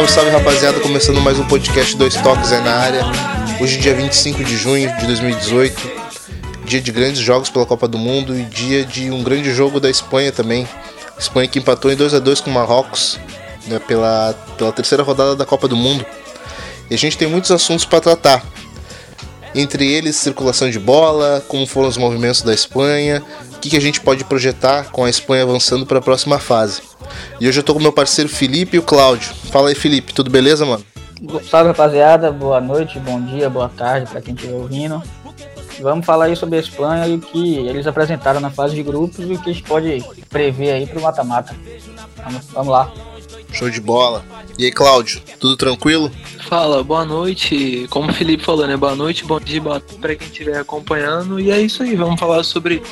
Salve, salve rapaziada, começando mais um podcast Dois Toques é na área. Hoje, dia 25 de junho de 2018, dia de grandes jogos pela Copa do Mundo e dia de um grande jogo da Espanha também. Espanha que empatou em 2 a 2 com o Marrocos né, pela, pela terceira rodada da Copa do Mundo. E a gente tem muitos assuntos para tratar. Entre eles, circulação de bola, como foram os movimentos da Espanha, o que, que a gente pode projetar com a Espanha avançando para a próxima fase. E hoje eu tô com meu parceiro Felipe e o Cláudio. Fala aí, Felipe, tudo beleza, mano? Salve, rapaziada. Boa noite, bom dia, boa tarde para quem estiver ouvindo. Vamos falar aí sobre a Espanha e o que eles apresentaram na fase de grupos e o que a gente pode prever aí pro mata-mata. Vamos, vamos lá. Show de bola. E aí, Cláudio, tudo tranquilo? Fala, boa noite. Como o Felipe falou, né? Boa noite, bom dia, boa tarde para quem estiver acompanhando. E é isso aí, vamos falar sobre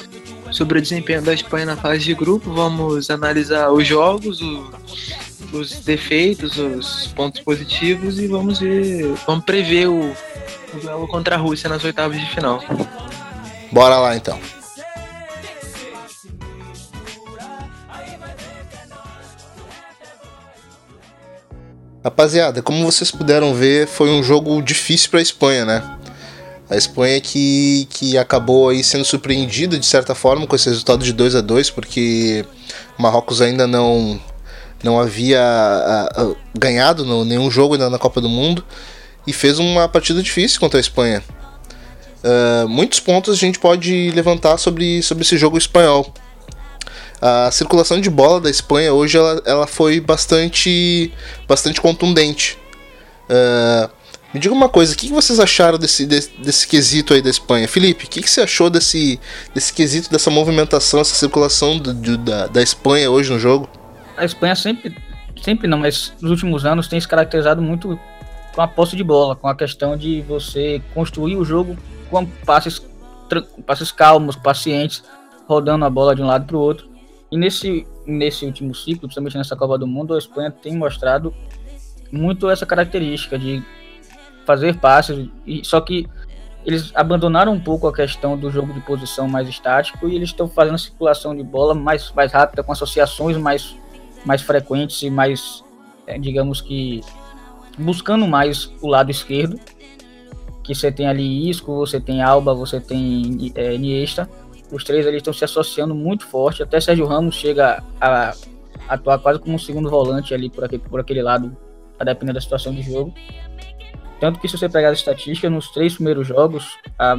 sobre o desempenho da Espanha na fase de grupo. Vamos analisar os jogos, o, os defeitos, os pontos positivos e vamos ver, vamos prever o, o duelo contra a Rússia nas oitavas de final. Bora lá então. Rapaziada, como vocês puderam ver, foi um jogo difícil para a Espanha, né? A Espanha que, que acabou aí sendo surpreendida de certa forma com esse resultado de 2 a 2 porque o Marrocos ainda não, não havia a, a, ganhado no, nenhum jogo ainda na Copa do Mundo e fez uma partida difícil contra a Espanha. Uh, muitos pontos a gente pode levantar sobre, sobre esse jogo espanhol. A circulação de bola da Espanha hoje ela, ela foi bastante, bastante contundente. Uh, me diga uma coisa, o que vocês acharam desse, desse, desse quesito aí da Espanha? Felipe, o que você achou desse, desse quesito, dessa movimentação, essa circulação do, do, da, da Espanha hoje no jogo? A Espanha sempre, sempre não, mas nos últimos anos tem se caracterizado muito com a posse de bola, com a questão de você construir o jogo com passes, passes calmos, pacientes, rodando a bola de um lado para o outro. E nesse, nesse último ciclo, principalmente nessa Copa do Mundo, a Espanha tem mostrado muito essa característica de fazer passes, e, só que eles abandonaram um pouco a questão do jogo de posição mais estático e eles estão fazendo circulação de bola mais, mais rápida, com associações mais, mais frequentes e mais, é, digamos que, buscando mais o lado esquerdo, que você tem ali Isco, você tem Alba, você tem é, Iniesta, os três ali estão se associando muito forte, até Sérgio Ramos chega a, atuar quase como um segundo volante ali por, aquele, por aquele lado, a depender da situação de jogo. Tanto que se você pegar a estatística, nos três primeiros jogos, a,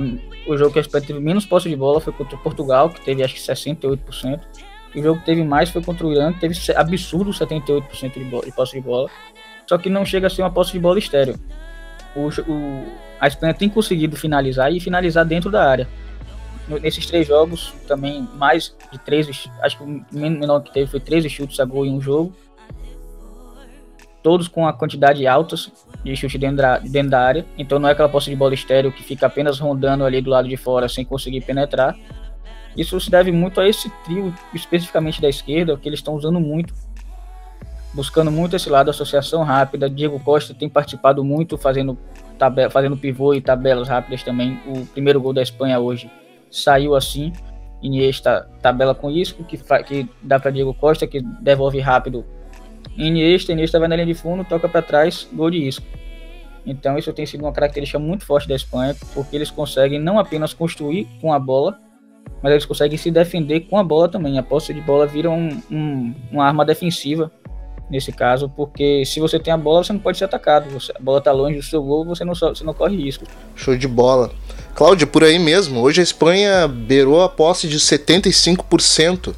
o jogo que a Espanha teve menos posse de bola foi contra o Portugal, que teve acho que 68%. E o jogo que teve mais foi contra o Irã, que teve absurdo 78% de, de posse de bola. Só que não chega a ser uma posse de bola estéreo. O, o, a Espanha tem conseguido finalizar e finalizar dentro da área. Nesses três jogos, também mais de 13, acho que o menor que teve foi 13 chutes a gol em um jogo todos com a quantidade alta de chute dentro da, dentro da área. Então não é aquela posse de bola estéreo que fica apenas rondando ali do lado de fora sem conseguir penetrar. Isso se deve muito a esse trio, especificamente da esquerda, que eles estão usando muito, buscando muito esse lado, associação rápida. Diego Costa tem participado muito fazendo, tabela, fazendo pivô e tabelas rápidas também. O primeiro gol da Espanha hoje saiu assim. Iniesta tabela com isso, que, que dá para Diego Costa, que devolve rápido Iniesta, Iniesta vai na linha de fundo, toca para trás, gol de isco. Então isso tem sido uma característica muito forte da Espanha, porque eles conseguem não apenas construir com a bola, mas eles conseguem se defender com a bola também. A posse de bola vira um, um, uma arma defensiva nesse caso, porque se você tem a bola, você não pode ser atacado. Você, a bola está longe do seu gol, você não, você não corre risco. Show de bola. Cláudia, por aí mesmo, hoje a Espanha beirou a posse de 75%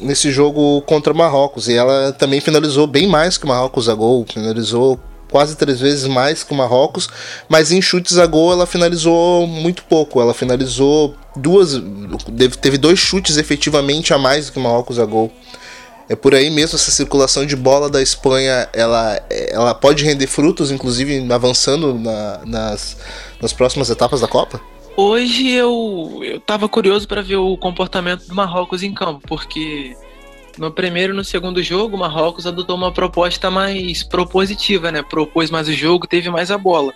nesse jogo contra Marrocos. E ela também finalizou bem mais que o Marrocos a gol, finalizou quase três vezes mais que o Marrocos, mas em chutes a gol ela finalizou muito pouco. Ela finalizou duas, teve dois chutes efetivamente a mais do que o Marrocos a gol. É por aí mesmo essa circulação de bola da Espanha, ela, ela pode render frutos, inclusive avançando na, nas, nas próximas etapas da Copa? Hoje eu, eu tava curioso para ver o comportamento do Marrocos em campo, porque no primeiro e no segundo jogo o Marrocos adotou uma proposta mais propositiva, né? Propôs mais o jogo, teve mais a bola.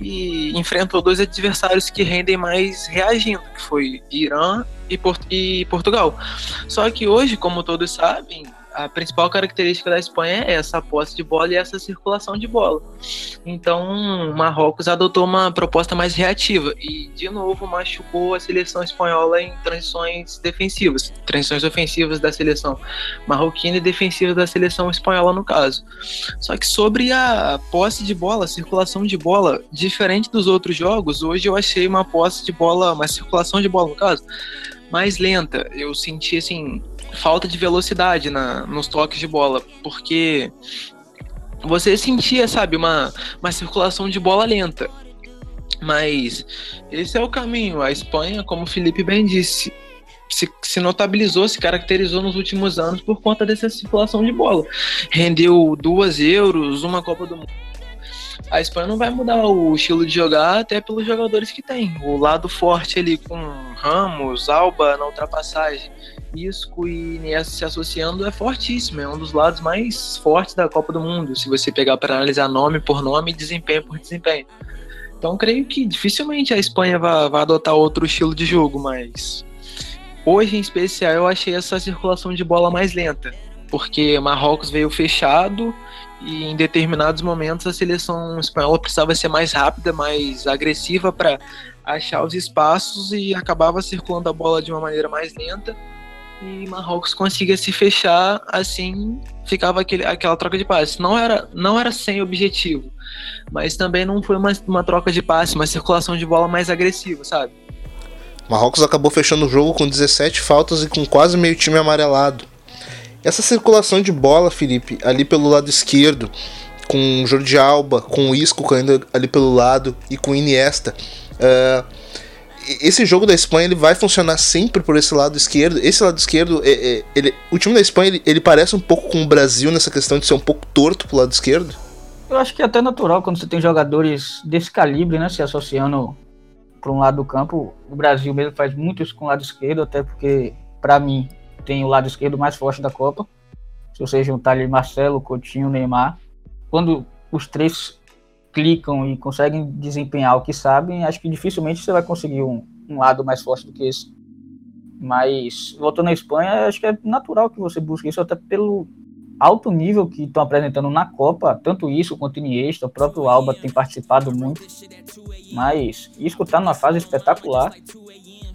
E enfrentou dois adversários que rendem mais reagindo, que foi Irã e, Port e Portugal. Só que hoje, como todos sabem, a principal característica da Espanha é essa posse de bola e essa circulação de bola. Então, Marrocos adotou uma proposta mais reativa e, de novo, machucou a seleção espanhola em transições defensivas, transições ofensivas da seleção marroquina e defensivas da seleção espanhola, no caso. Só que sobre a posse de bola, a circulação de bola, diferente dos outros jogos, hoje eu achei uma posse de bola, uma circulação de bola, no caso, mais lenta. Eu senti, assim, falta de velocidade na, nos toques de bola, porque você sentia, sabe, uma, uma circulação de bola lenta. Mas esse é o caminho. A Espanha, como o Felipe bem disse, se, se, notabilizou, se caracterizou nos últimos anos por conta dessa circulação de bola. Rendeu duas euros, uma Copa do Mundo. A Espanha não vai mudar o estilo de jogar até pelos jogadores que tem. O lado forte ali com Ramos, Alba na ultrapassagem Isco e se associando é fortíssimo, é um dos lados mais fortes da Copa do Mundo, se você pegar para analisar nome por nome e desempenho por desempenho. Então creio que dificilmente a Espanha vai adotar outro estilo de jogo, mas hoje em especial eu achei essa circulação de bola mais lenta, porque Marrocos veio fechado e em determinados momentos a seleção espanhola precisava ser mais rápida, mais agressiva para achar os espaços e acabava circulando a bola de uma maneira mais lenta e Marrocos conseguia se fechar, assim ficava aquele, aquela troca de passes. Não era, não era sem objetivo, mas também não foi uma, uma troca de passe, uma circulação de bola mais agressiva, sabe? Marrocos acabou fechando o jogo com 17 faltas e com quase meio time amarelado. Essa circulação de bola, Felipe, ali pelo lado esquerdo, com Jordi Alba, com o Isco caindo ali pelo lado e com Iniesta. Uh, esse jogo da Espanha ele vai funcionar sempre por esse lado esquerdo. Esse lado esquerdo, é, é, ele, o time da Espanha ele, ele, parece um pouco com o Brasil nessa questão de ser um pouco torto pro lado esquerdo. Eu acho que é até natural quando você tem jogadores desse calibre, né, se associando para um lado do campo. O Brasil mesmo faz muito isso com o lado esquerdo, até porque para mim tem o lado esquerdo mais forte da Copa. Se você juntar ali Marcelo, Coutinho, Neymar, quando os três clicam e conseguem desempenhar o que sabem, acho que dificilmente você vai conseguir um, um lado mais forte do que esse. Mas, voltando à Espanha, acho que é natural que você busque isso, até pelo alto nível que estão apresentando na Copa, tanto isso quanto Iniesta, o próprio Alba tem participado muito. Mas Isco está numa fase espetacular,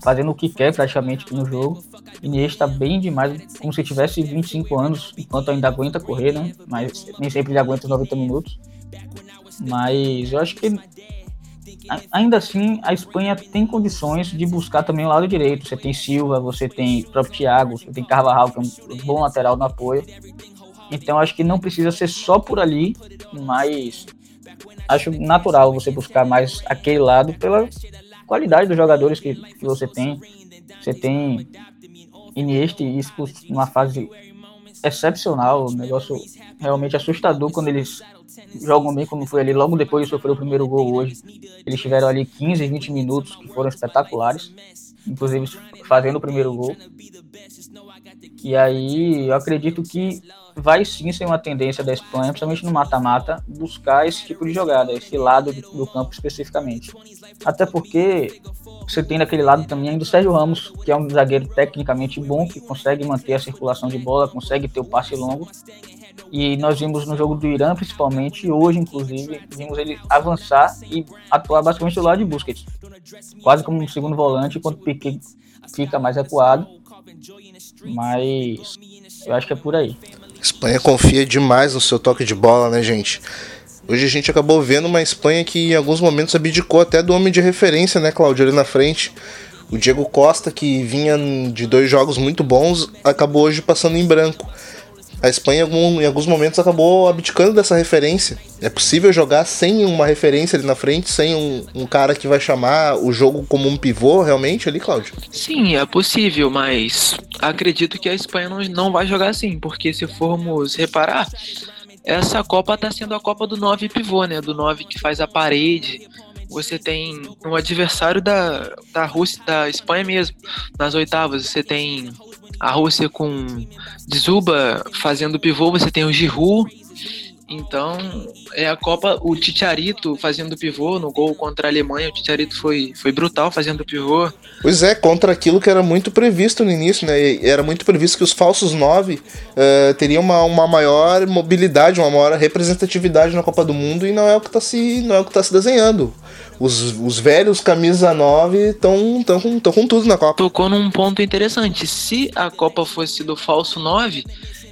fazendo o que quer praticamente no jogo. Iniesta bem demais, como se tivesse 25 anos, enquanto ainda aguenta correr, né? Mas nem sempre ele aguenta os 90 minutos. Mas eu acho que ainda assim a Espanha tem condições de buscar também o lado direito. Você tem Silva, você tem o próprio Thiago, você tem Carvajal, que é um bom lateral no apoio. Então acho que não precisa ser só por ali, mas acho natural você buscar mais aquele lado pela qualidade dos jogadores que, que você tem. Você tem Iniesta e numa fase excepcional, um negócio realmente assustador quando eles jogam bem como foi ali logo depois de sofrer o primeiro gol hoje. Eles tiveram ali 15, 20 minutos que foram espetaculares, inclusive fazendo o primeiro gol. E aí eu acredito que vai sim ser uma tendência da Espanha, principalmente no mata-mata, buscar esse tipo de jogada, esse lado do, campo especificamente. Até porque você tem naquele lado também ainda o Sérgio Ramos, que é um zagueiro tecnicamente bom, que consegue manter a circulação de bola, consegue ter o passe longo. E nós vimos no jogo do Irã, principalmente, hoje, inclusive, vimos ele avançar e atuar basicamente do lado de Busquets. Quase como um segundo volante, enquanto Piquet fica mais recuado. Mas eu acho que é por aí. Espanha confia demais no seu toque de bola, né, gente? Hoje a gente acabou vendo uma Espanha que em alguns momentos abdicou até do homem de referência, né, Cláudio, ali na frente. O Diego Costa, que vinha de dois jogos muito bons, acabou hoje passando em branco a Espanha em alguns momentos acabou abdicando dessa referência. É possível jogar sem uma referência ali na frente, sem um, um, cara que vai chamar o jogo como um pivô realmente ali, Cláudio? Sim, é possível, mas acredito que a Espanha não, não vai jogar assim, porque se formos reparar, essa Copa está sendo a Copa do 9 pivô, né? Do 9 que faz a parede. Você tem um adversário da, da Rússia, da Espanha mesmo. Nas oitavas, você tem a Rússia com Dzuba fazendo pivô, você tem o Giroud Então, é a Copa, o Titiarito fazendo pivô no gol contra a Alemanha, o Titiarito foi, foi brutal fazendo pivô. Pois é, contra aquilo que era muito previsto no início, né? Era muito previsto que os falsos nove uh, teriam uma, uma maior mobilidade, uma maior representatividade na Copa do Mundo e não é o que está se, não é o que tá se desenhando. Os, os velhos camisa 9 estão tão com, tão com tudo na Copa. Tocou num ponto interessante. Se a Copa fosse do falso 9,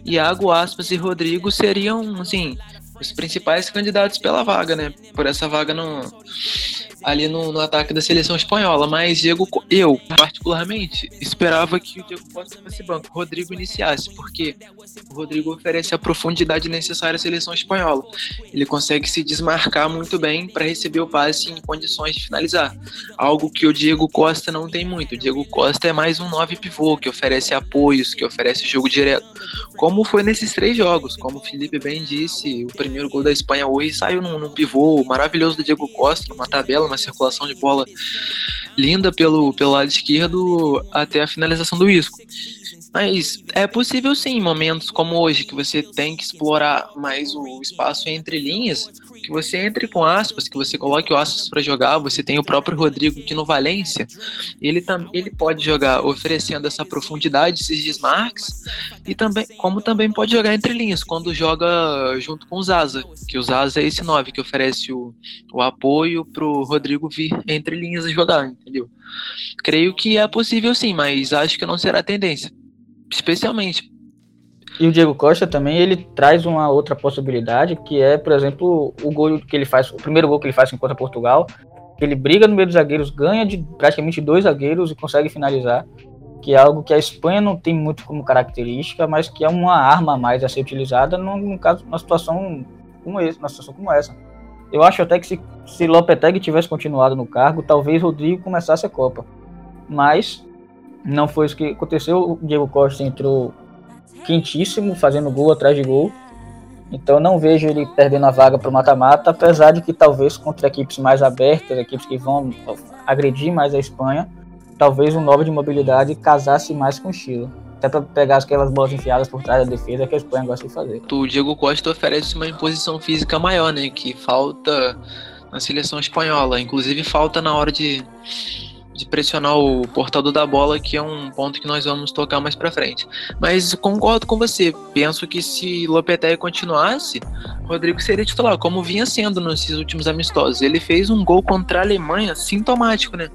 Iago Aspas e Rodrigo seriam, assim, os principais candidatos pela vaga, né? Por essa vaga no, ali no, no, ataque da seleção espanhola. Mas Diego, eu, particularmente, esperava que o Diego Costa fosse banco, o Rodrigo iniciasse, porque o Rodrigo oferece a profundidade necessária à seleção espanhola. Ele consegue se desmarcar muito bem para receber o passe em condições de finalizar. Algo que o Diego Costa não tem muito. O Diego Costa é mais um 9 pivô, que oferece apoios, que oferece jogo direto. Como foi nesses três jogos, como o Felipe bem disse, o primeiro gol da Espanha hoje saiu num, num pivô maravilhoso do Diego Costa, numa tabela, uma circulação de bola linda pelo, pelo lado esquerdo até a finalização do Isco. Mas é possível sim, momentos como hoje, que você tem que explorar mais o espaço entre linhas, que você entre com aspas, que você coloque o aspas para jogar. Você tem o próprio Rodrigo que no Valência, ele, tam, ele pode jogar oferecendo essa profundidade, esses desmarques, e também, como também pode jogar entre linhas, quando joga junto com o Zaza, que o Zaza é esse 9 que oferece o, o apoio pro Rodrigo vir entre linhas jogar, entendeu? Creio que é possível sim, mas acho que não será a tendência especialmente. E o Diego Costa também, ele traz uma outra possibilidade, que é, por exemplo, o gol que ele faz, o primeiro gol que ele faz contra Portugal, ele briga no meio dos zagueiros, ganha de praticamente dois zagueiros e consegue finalizar, que é algo que a Espanha não tem muito como característica, mas que é uma arma a mais a ser utilizada no, caso, numa situação como essa, numa situação como essa. Eu acho até que se, se Lopetegui tivesse continuado no cargo, talvez Rodrigo começasse a Copa. Mas não foi isso que aconteceu. O Diego Costa entrou quentíssimo, fazendo gol atrás de gol. Então não vejo ele perdendo a vaga para o mata-mata, apesar de que talvez contra equipes mais abertas, equipes que vão agredir mais a Espanha, talvez um novo de mobilidade casasse mais com o estilo. Até para pegar aquelas bolas enfiadas por trás da defesa que a Espanha gosta de fazer. O Diego Costa oferece uma imposição física maior, né? Que falta na seleção espanhola. Inclusive falta na hora de de pressionar o portador da bola, que é um ponto que nós vamos tocar mais para frente. Mas concordo com você. Penso que se Lopetegui continuasse, Rodrigo seria titular, como vinha sendo nesses últimos amistosos. Ele fez um gol contra a Alemanha sintomático, né?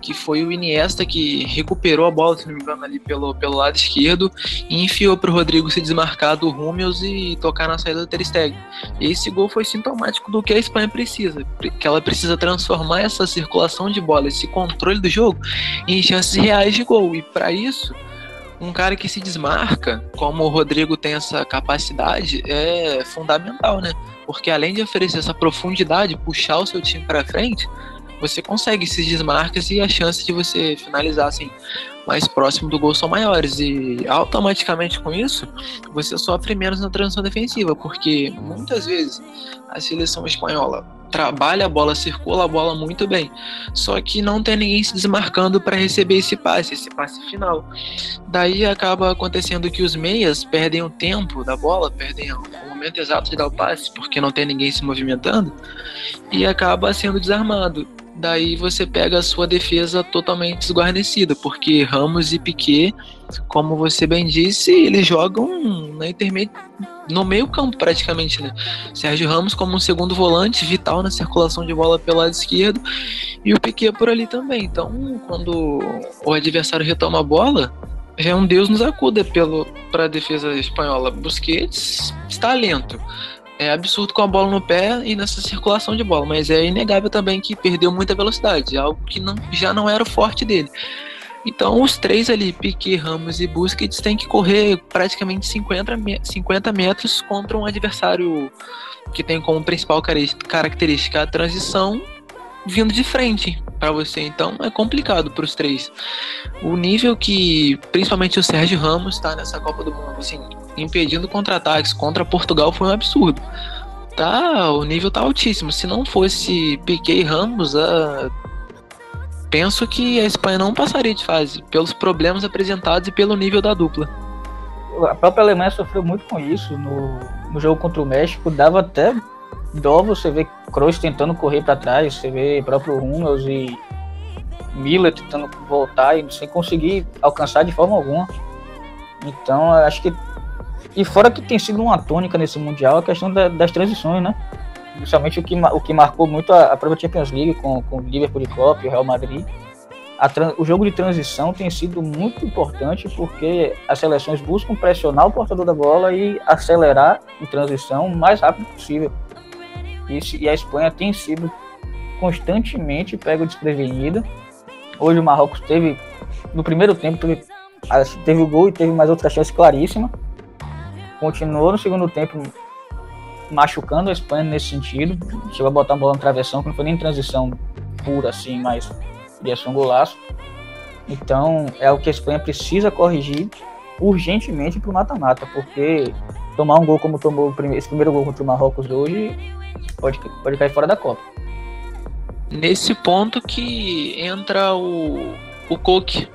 Que foi o Iniesta que recuperou a bola, se não me engano, ali pelo, pelo lado esquerdo e enfiou para o Rodrigo se desmarcar do Rúmeus e tocar na saída do Ter Stegen. Esse gol foi sintomático do que a Espanha precisa, que ela precisa transformar essa circulação de bola, esse controle do jogo em chances reais de gol. E para isso, um cara que se desmarca, como o Rodrigo tem essa capacidade, é fundamental, né? Porque além de oferecer essa profundidade, puxar o seu time para frente, você consegue esses desmarques e a chance de você finalizar assim mais próximo do gol são maiores e automaticamente com isso você sofre menos na transição defensiva, porque muitas vezes a seleção espanhola trabalha a bola, circula a bola muito bem, só que não tem ninguém se desmarcando para receber esse passe, esse passe final. Daí acaba acontecendo que os meias perdem o tempo da bola, perdem o momento exato de dar o passe, porque não tem ninguém se movimentando e acaba sendo desarmado daí você pega a sua defesa totalmente desguarnecida, porque Ramos e Piquet, como você bem disse, eles jogam na intermédio no meio campo praticamente, né? Sérgio Ramos como um segundo volante, vital na circulação de bola pelo lado esquerdo, e o Piquet por ali também. Então, quando o adversário retoma a bola, já é um Deus nos acuda para a defesa espanhola. Busquets está lento é absurdo com a bola no pé e nessa circulação de bola, mas é inegável também que perdeu muita velocidade, algo que não, já não era o forte dele. Então os três ali, Piquet, Ramos e Busquets, têm que correr praticamente 50, 50 metros contra um adversário que tem como principal característica a transição vindo de frente para você. Então é complicado para os três. O nível que principalmente o Sérgio Ramos está nessa Copa do Mundo, assim, impedindo contra-ataques contra Portugal foi um absurdo. Tá, o nível tá altíssimo. Se não fosse Piquet e Ramos, uh, penso que a Espanha não passaria de fase pelos problemas apresentados e pelo nível da dupla. a própria Alemanha sofreu muito com isso no, no jogo contra o México. Dava até dó você ver Kroos tentando correr para trás, você vê próprio Hummels e Miller tentando voltar e sem conseguir alcançar de forma alguma. Então, acho que. E fora que tem sido uma tônica nesse Mundial a questão da, das transições, né? Principalmente o que, o que marcou muito a, a própria Champions League com, com o Liverpool e o Real Madrid. O jogo de transição tem sido muito importante porque as seleções buscam pressionar o portador da bola e acelerar em transição o mais rápido possível. E, e a Espanha tem sido constantemente pego desprevenida. Hoje o Marrocos teve, no primeiro tempo, teve, teve o gol e teve mais outra chance claríssima. Continuou no segundo tempo machucando a Espanha nesse sentido. Chegou a botar a bola na travessão, que não foi nem transição pura assim, mas ia ser um golaço. Então é o que a Espanha precisa corrigir urgentemente para o mata-mata, porque tomar um gol como tomou esse primeiro gol contra o Marrocos hoje pode, pode cair fora da Copa. Nesse ponto que entra o, o Coque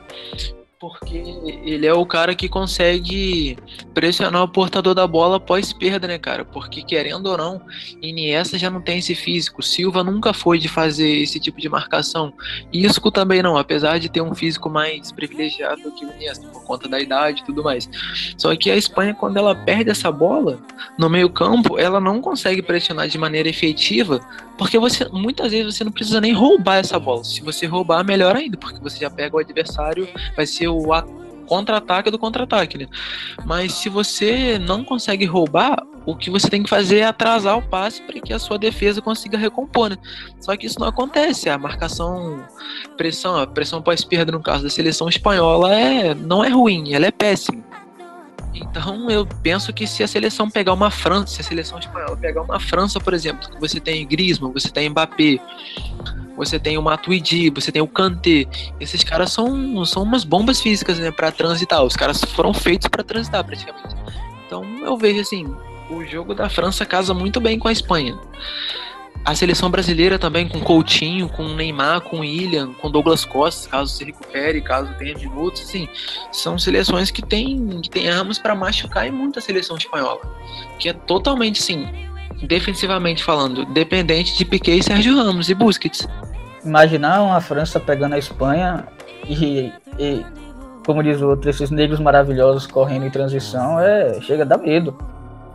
porque ele é o cara que consegue pressionar o portador da bola após perda, né, cara? Porque querendo ou não, Iniesta já não tem esse físico. Silva nunca foi de fazer esse tipo de marcação. Isco também não, apesar de ter um físico mais privilegiado que o Iniesta por conta da idade e tudo mais. Só que a Espanha quando ela perde essa bola no meio-campo, ela não consegue pressionar de maneira efetiva, porque você muitas vezes você não precisa nem roubar essa bola. Se você roubar, melhor ainda, porque você já pega o adversário, vai ser o contra-ataque do contra-ataque, né? Mas se você não consegue roubar, o que você tem que fazer é atrasar o passe para que a sua defesa consiga recompor, né? Só que isso não acontece. A marcação, pressão, a pressão pós-perda no caso da seleção espanhola é não é ruim, ela é péssima. Então eu penso que se a seleção pegar uma França, se a seleção espanhola pegar uma França, por exemplo, que você tem Griezmann, você tem Mbappé, você tem o Matuidi, você tem o Kanté. Esses caras são, são umas bombas físicas, né, para transitar. Os caras foram feitos para transitar praticamente. Então eu vejo assim, o jogo da França casa muito bem com a Espanha. A seleção brasileira também com Coutinho, com Neymar, com William, com Douglas Costa, caso se recupere, caso tenha minutos, assim, são seleções que têm que tem armas para machucar e muito a seleção espanhola, que é totalmente, sim, defensivamente falando, dependente de Piquet e Sérgio Ramos e Busquets. Imaginar uma França pegando a Espanha e, e como diz o outro, esses negros maravilhosos correndo em transição, é chega a dar medo.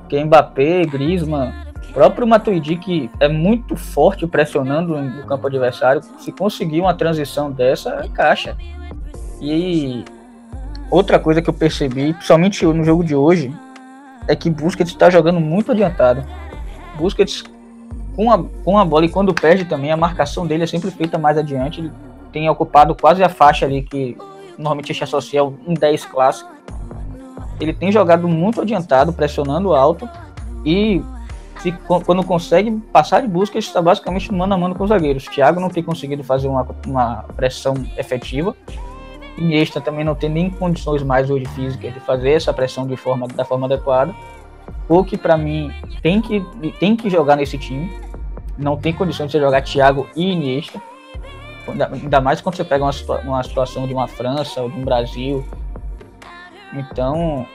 Porque Mbappé, Griezmann, próprio Matuidi, que é muito forte pressionando no campo adversário, se conseguir uma transição dessa, é caixa. E outra coisa que eu percebi, principalmente no jogo de hoje, é que Busquets está jogando muito adiantado. Busquets com a, com a bola e quando perde também, a marcação dele é sempre feita mais adiante. Ele tem ocupado quase a faixa ali que normalmente gente associa um 10 clássico. Ele tem jogado muito adiantado, pressionando alto e se, quando consegue passar de busca, está basicamente mano a mano com os zagueiros. Thiago não tem conseguido fazer uma, uma pressão efetiva. Iniesta também não tem nem condições mais hoje físicas de fazer essa pressão de forma, da forma adequada. O que para mim tem que, tem que jogar nesse time. Não tem condições de jogar Thiago e Iniesta. Ainda mais quando você pega uma, uma situação de uma França ou de um Brasil. Então,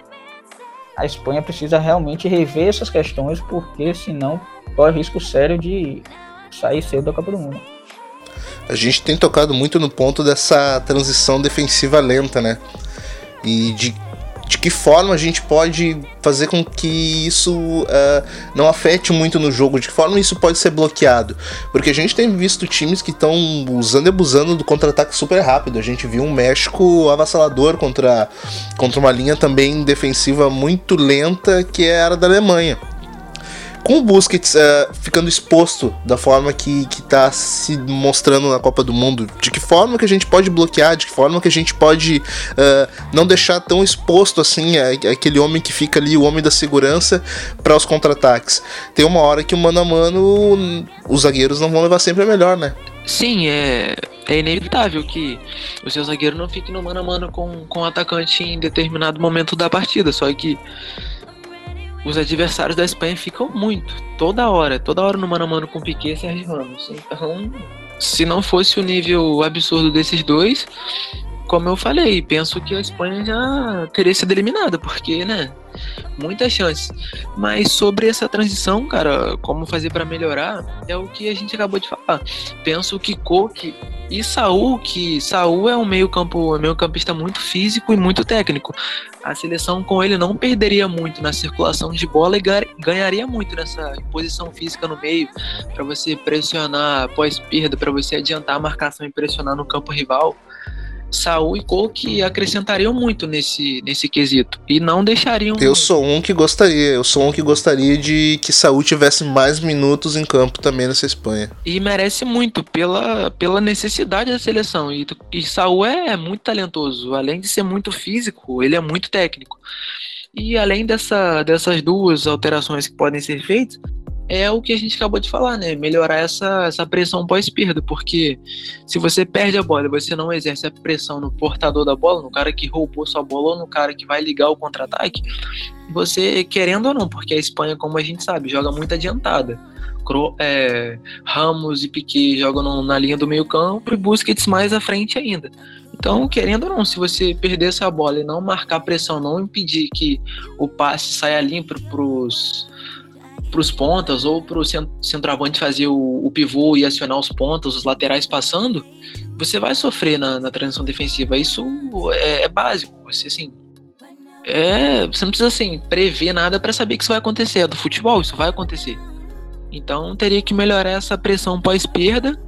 a Espanha precisa realmente rever essas questões, porque senão corre risco sério de sair cedo da Copa do Mundo. A gente tem tocado muito no ponto dessa transição defensiva lenta, né? E de de que forma a gente pode fazer com que isso uh, não afete muito no jogo, de que forma isso pode ser bloqueado. Porque a gente tem visto times que estão usando e abusando do contra-ataque super rápido. A gente viu um México avassalador contra, contra uma linha também defensiva muito lenta que era da Alemanha com o Busquets uh, ficando exposto da forma que, que tá se mostrando na Copa do Mundo, de que forma que a gente pode bloquear, de que forma que a gente pode uh, não deixar tão exposto assim a aquele homem que fica ali, o homem da segurança, para os contra-ataques. Tem uma hora que o mano a mano, os zagueiros não vão levar sempre a melhor, né? Sim, é, é inevitável que o seu zagueiro não fique no mano a mano com, com o atacante em determinado momento da partida, só que os adversários da Espanha ficam muito, toda hora, toda hora no mano a mano com Piquet e Sérgio Ramos. Então, se não fosse o nível absurdo desses dois, como eu falei, penso que a Espanha já teria sido eliminada, porque, né? Muitas chances. Mas sobre essa transição, cara, como fazer para melhorar, é o que a gente acabou de falar. Penso que Coque e Saul, que Saul é um meio-campo, meio campista muito físico e muito técnico. A seleção com ele não perderia muito na circulação de bola e ganharia muito nessa posição física no meio, para você pressionar após perda, para você adiantar a marcação e pressionar no campo rival. Saul e Coke acrescentariam muito nesse, nesse quesito e não deixariam. Eu sou um que gostaria, eu sou um que gostaria de que Saul tivesse mais minutos em campo também nessa Espanha. E merece muito pela, pela necessidade da seleção. E, e Saul é muito talentoso, além de ser muito físico, ele é muito técnico. E além dessa, dessas duas alterações que podem ser feitas, é o que a gente acabou de falar, né? Melhorar essa, essa pressão pós-perda, porque se você perde a bola e você não exerce a pressão no portador da bola, no cara que roubou sua bola ou no cara que vai ligar o contra-ataque, você, querendo ou não, porque a Espanha, como a gente sabe, joga muito adiantada. É, Ramos e Piquet jogam na linha do meio campo e Busquets mais à frente ainda. Então, querendo ou não, se você perder essa bola e não marcar pressão, não impedir que o passe saia limpo para os para os pontas ou para o centroavante fazer o, o, pivô e acionar os pontas, os laterais passando, você vai sofrer na, na transição defensiva. Isso é, é básico. Você assim, é, você não precisa assim prever nada para saber que isso vai acontecer. É do futebol, isso vai acontecer. Então teria que melhorar essa pressão pós-perda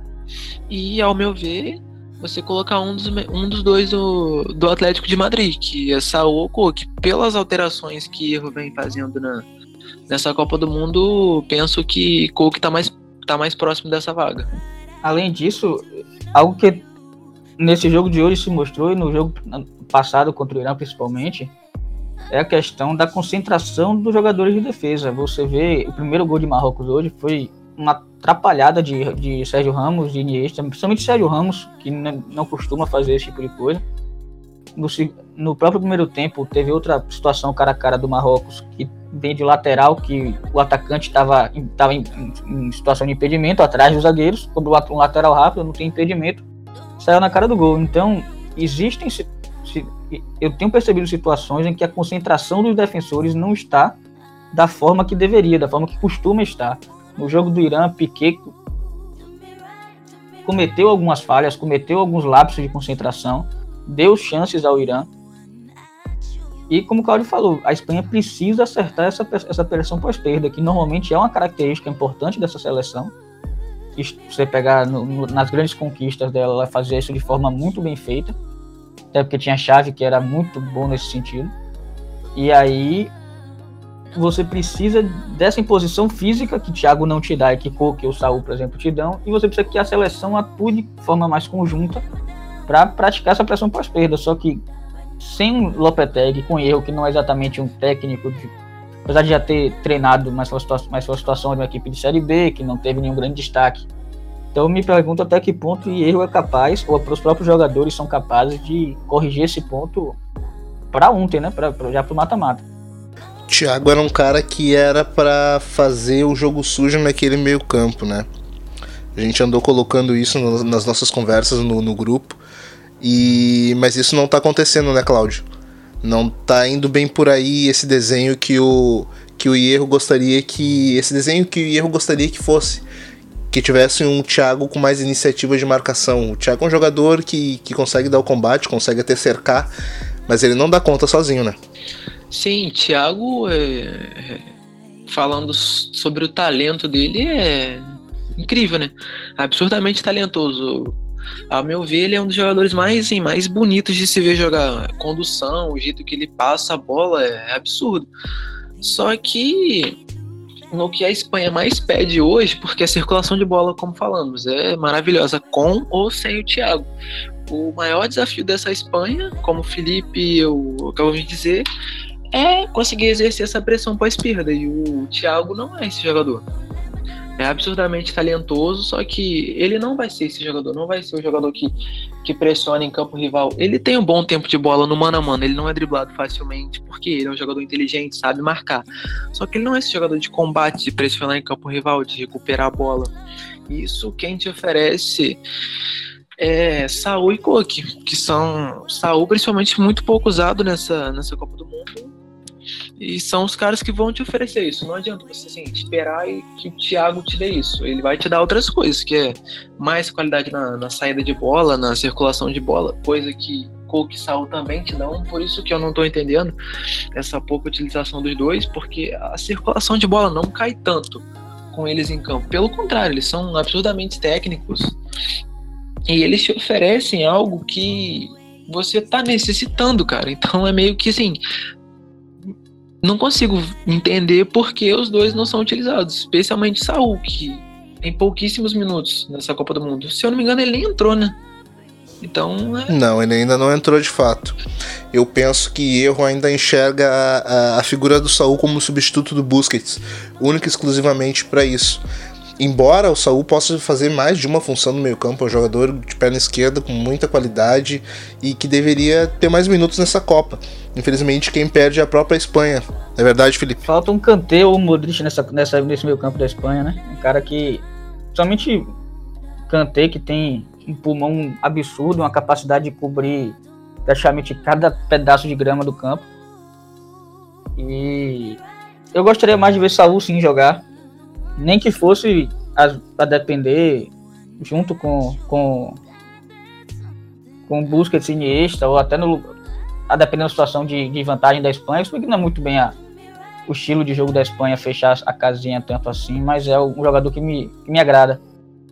e, ao meu ver, você colocar um dos, um dos dois do, do Atlético de Madrid, que é Saúl ou que pelas alterações que Erro vem fazendo na, nessa Copa do Mundo, penso que Cook está mais, tá mais próximo dessa vaga. Além disso, algo que nesse jogo de hoje se mostrou e no jogo passado contra o Irã principalmente, é a questão da concentração dos jogadores de defesa. Você vê, o primeiro gol de Marrocos hoje foi uma atrapalhada de, de Sérgio Ramos, de Iniesta, principalmente Sérgio Ramos, que não costuma fazer esse tipo de coisa. No, no próprio primeiro tempo, teve outra situação cara a cara do Marrocos, que vem de lateral, que o atacante estava em, em, em, situação de impedimento atrás dos zagueiros, quando um lateral rápido não tem impedimento, saiu na cara do gol. Então, existem. Se, se, eu tenho percebido situações em que a concentração dos defensores não está da forma que deveria, da forma que costuma estar. No jogo do Irã, Piquet cometeu algumas falhas, cometeu alguns lapsos de concentração, deu chances ao Irã, e como o Claudio falou, a Espanha precisa acertar essa, essa pressão pós-perda, que normalmente é uma característica importante dessa seleção. E você pegar no, no, nas grandes conquistas dela, ela fazia isso de forma muito bem feita. Até porque tinha chave que era muito bom nesse sentido. E aí você precisa dessa imposição física que o Thiago não te dá e que Coque ou Saul, por exemplo, te dão. E você precisa que a seleção atue de forma mais conjunta para praticar essa pressão pós-perda. Só que sem Lopetegui, com erro que não é exatamente um técnico, de, apesar de já ter treinado mais sua, situação, mais sua situação de uma equipe de Série B, que não teve nenhum grande destaque. Então me pergunto até que ponto o erro é capaz, ou os próprios jogadores são capazes de corrigir esse ponto para ontem, né? Pra, pra já pro mata-mata. Thiago era um cara que era para fazer o jogo sujo naquele meio campo, né? A gente andou colocando isso no, nas nossas conversas no, no grupo e mas isso não tá acontecendo, né, Cláudio? Não tá indo bem por aí esse desenho que o que o Hierro gostaria que esse desenho que o Hierro gostaria que fosse que tivesse um Thiago com mais iniciativa de marcação. O Thiago é um jogador que, que consegue dar o combate, consegue até cercar, mas ele não dá conta sozinho, né? Sim, Thiago, é... falando sobre o talento dele, é incrível, né? Absurdamente talentoso. Ao meu ver, ele é um dos jogadores mais, assim, mais bonitos de se ver jogar. Condução, o jeito que ele passa a bola é absurdo. Só que no que a Espanha mais pede hoje, porque a circulação de bola, como falamos, é maravilhosa, com ou sem o Thiago. O maior desafio dessa Espanha, como o Felipe eu acabo de dizer, é conseguir exercer essa pressão pós-perda. E o Thiago não é esse jogador é absurdamente talentoso, só que ele não vai ser esse jogador, não vai ser o jogador que, que pressiona em campo rival. Ele tem um bom tempo de bola no mano a mano, ele não é driblado facilmente, porque ele é um jogador inteligente, sabe marcar. Só que ele não é esse jogador de combate, de pressionar em campo rival, de recuperar a bola. Isso quem te oferece é Saul e Coque, que são Saul principalmente muito pouco usado nessa, nessa Copa do Mundo. E são os caras que vão te oferecer isso. Não adianta você assim, esperar e que o Thiago te dê isso. Ele vai te dar outras coisas, que é mais qualidade na, na saída de bola, na circulação de bola, coisa que Coque e Saul também te dão. Por isso que eu não estou entendendo essa pouca utilização dos dois, porque a circulação de bola não cai tanto com eles em campo. Pelo contrário, eles são absurdamente técnicos e eles te oferecem algo que você tá necessitando, cara. Então é meio que assim. Não consigo entender por que os dois não são utilizados. Especialmente Saul, que tem pouquíssimos minutos nessa Copa do Mundo. Se eu não me engano, ele nem entrou, né? Então. É... Não, ele ainda não entrou de fato. Eu penso que Erro ainda enxerga a, a, a figura do Saul como substituto do Busquets, única e exclusivamente para isso embora o Saul possa fazer mais de uma função no meio-campo, é um jogador de perna esquerda com muita qualidade e que deveria ter mais minutos nessa Copa. Infelizmente, quem perde é a própria Espanha. É verdade, Felipe? Falta um Kanté ou um Modric nessa, nessa, nesse meio-campo da Espanha, né? Um cara que. Somente Kanté, que tem um pulmão absurdo, uma capacidade de cobrir praticamente cada pedaço de grama do campo. E eu gostaria mais de ver Saul sim jogar nem que fosse a, depender junto com com com busca de Iniesta ou até no a depender da situação de, de vantagem da Espanha, isso não é muito bem a, o estilo de jogo da Espanha fechar a casinha tanto assim, mas é um jogador que me, que me agrada.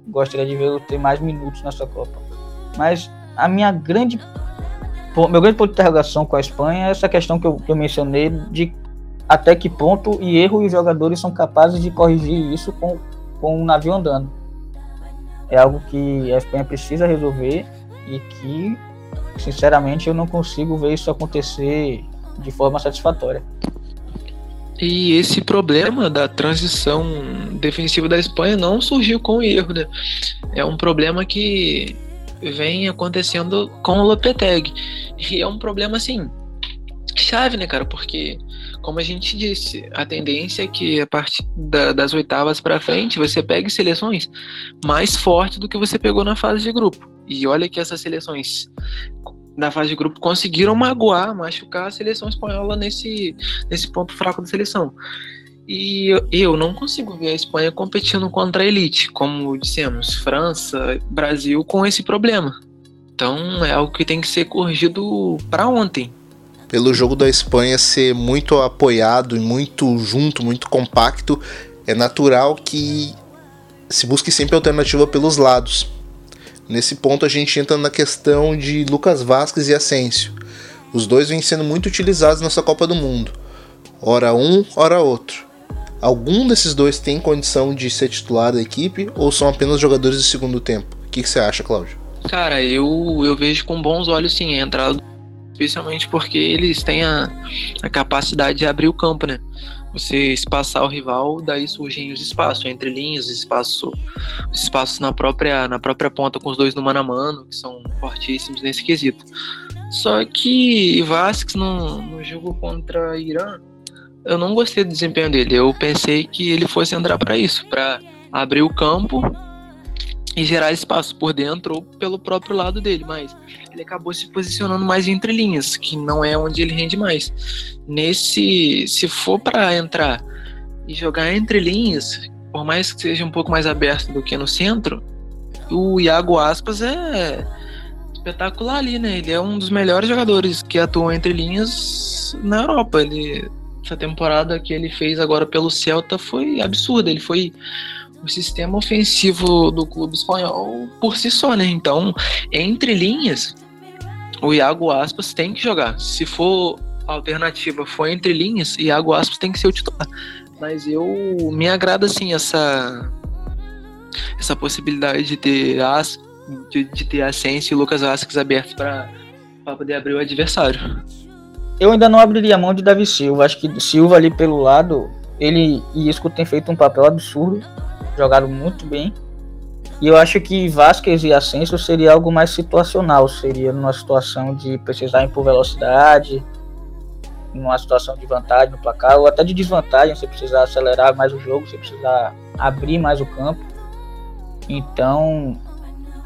Gostaria de ver ter mais minutos nessa Copa. Mas a minha grande meu grande ponto de interrogação com a Espanha é essa questão que eu, que eu mencionei de até que ponto e erro os jogadores são capazes de corrigir isso com, com um navio andando. É algo que a Espanha precisa resolver e que, sinceramente, eu não consigo ver isso acontecer de forma satisfatória. E esse problema da transição defensiva da Espanha não surgiu com o erro, né? É um problema que vem acontecendo com o Lopetegui. E é um problema, assim, chave, né, cara? Porque como a gente disse, a tendência é que a partir da, das oitavas para frente você pegue seleções mais fortes do que você pegou na fase de grupo. E olha que essas seleções na fase de grupo conseguiram magoar, machucar a seleção espanhola nesse, nesse ponto fraco da seleção. E eu, não consigo ver a Espanha competindo contra a elite, como dissemos, França, Brasil, com esse problema. Então é algo que tem que ser corrigido para ontem pelo jogo da Espanha ser muito apoiado e muito junto, muito compacto, é natural que se busque sempre alternativa pelos lados. Nesse ponto a gente entra na questão de Lucas Vasquez e Asensio. Os dois vêm sendo muito utilizados nessa Copa do Mundo. Ora um, ora outro. Algum desses dois tem condição de ser titular da equipe ou são apenas jogadores de segundo tempo? O que, você acha, Cláudio? Cara, eu, eu vejo com bons olhos sim a entrada Especialmente porque eles têm a, a capacidade de abrir o campo, né? Você espaçar o rival, daí surgem os espaços entre linhas, espaço, os espaços na própria, na própria ponta com os dois no mano a mano, que são fortíssimos nesse quesito. Só que Vasquez no, no jogo contra Irã, eu não gostei do desempenho dele. Eu pensei que ele fosse entrar para isso, para abrir o campo e gerar espaço por dentro ou pelo próprio lado dele, mas ele acabou se posicionando mais entre linhas, que não é onde ele rende mais. Nesse, se for para entrar e jogar entre linhas, por mais que seja um pouco mais aberto do que no centro, o Iago Aspas é espetacular ali, né? Ele é um dos melhores jogadores que atuam entre linhas na Europa. Ele essa temporada que ele fez agora pelo Celta foi absurda. Ele foi o sistema ofensivo do clube espanhol por si só, né? Então, entre linhas, o Iago Aspas tem que jogar. Se for a alternativa for entre linhas, Iago Aspas tem que ser o titular. Mas eu me agrada assim essa essa possibilidade de ter as de, de ter Asensio e Lucas Vasquez abertos para poder abrir o adversário. Eu ainda não abriria a mão de Davi Silva. Acho que Silva ali pelo lado, ele e Isco tem feito um papel absurdo jogaram muito bem. E eu acho que Vasquez e Ascenso seria algo mais situacional, seria numa situação de precisar impor velocidade, numa situação de vantagem no placar, ou até de desvantagem, você precisar acelerar mais o jogo, você precisar abrir mais o campo. Então,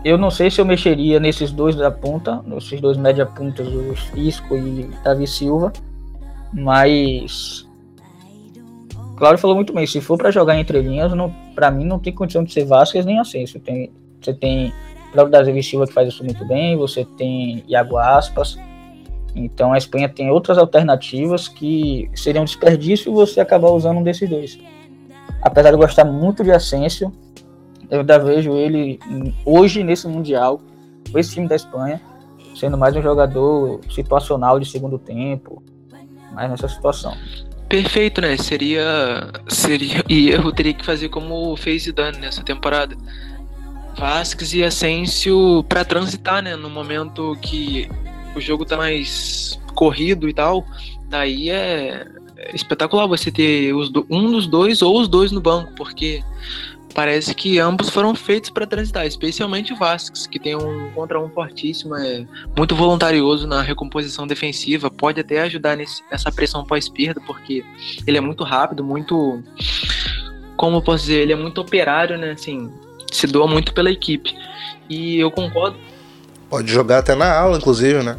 eu não sei se eu mexeria nesses dois da ponta, nesses dois média pontas, o Isco e Davi Silva, mas Claudio falou muito bem, se for para jogar entre linhas, para mim não tem condição de ser Vasquez nem Ascenso. Tem, você tem Cláudio Davi Silva que faz isso muito bem, você tem Iago Aspas. Então a Espanha tem outras alternativas que seriam um desperdício você acabar usando um desses dois. Apesar de eu gostar muito de Asensio, eu ainda vejo ele hoje nesse Mundial, com esse time da Espanha, sendo mais um jogador situacional de segundo tempo, mais nessa situação. Perfeito, né? Seria. seria E eu teria que fazer como fez Zidane nessa temporada. Vasquez e Asensio para transitar, né? No momento que o jogo tá mais corrido e tal. Daí é espetacular você ter os do... um dos dois ou os dois no banco, porque parece que ambos foram feitos para transitar, especialmente o Vasquez, que tem um contra um fortíssimo, é muito voluntarioso na recomposição defensiva, pode até ajudar nesse, nessa pressão pós-perda, porque ele é muito rápido, muito. Como eu posso dizer, ele é muito operário, né? Assim, se doa muito pela equipe. E eu concordo. Pode jogar até na aula, inclusive, né?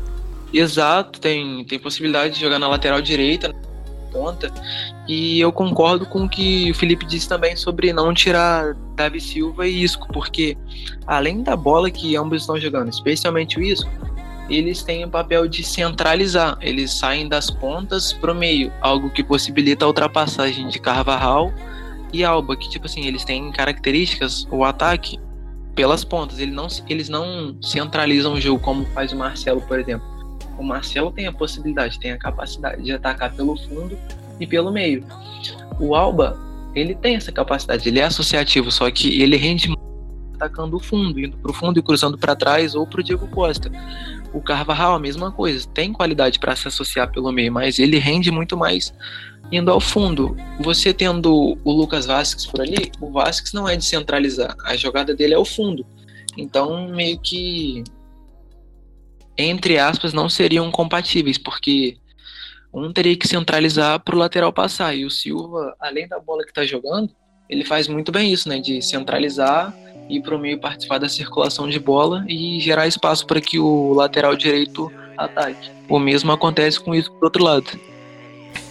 Exato, tem, tem possibilidade de jogar na lateral direita ponta. E eu concordo com o que o Felipe disse também sobre não tirar Davi Silva e Isco, porque além da bola que ambos estão jogando, especialmente o Isco, eles têm o papel de centralizar. Eles saem das pontas pro meio, algo que possibilita a ultrapassagem de Carvajal e Alba, que tipo assim, eles têm características, o ataque pelas pontas, eles não, eles não centralizam o jogo como faz o Marcelo, por exemplo o Marcelo tem a possibilidade, tem a capacidade de atacar pelo fundo e pelo meio. O Alba, ele tem essa capacidade, ele é associativo, só que ele rende atacando o fundo, indo para o fundo e cruzando para trás ou para o Diego Costa. O Carvajal, a mesma coisa, tem qualidade para se associar pelo meio, mas ele rende muito mais indo ao fundo. Você tendo o Lucas Vasquez por ali, o Vasquez não é de centralizar, a jogada dele é o fundo. Então, meio que entre aspas, não seriam compatíveis, porque um teria que centralizar para o lateral passar. E o Silva, além da bola que está jogando, ele faz muito bem isso, né? De centralizar, ir para o meio participar da circulação de bola e gerar espaço para que o lateral direito ataque. O mesmo acontece com isso do outro lado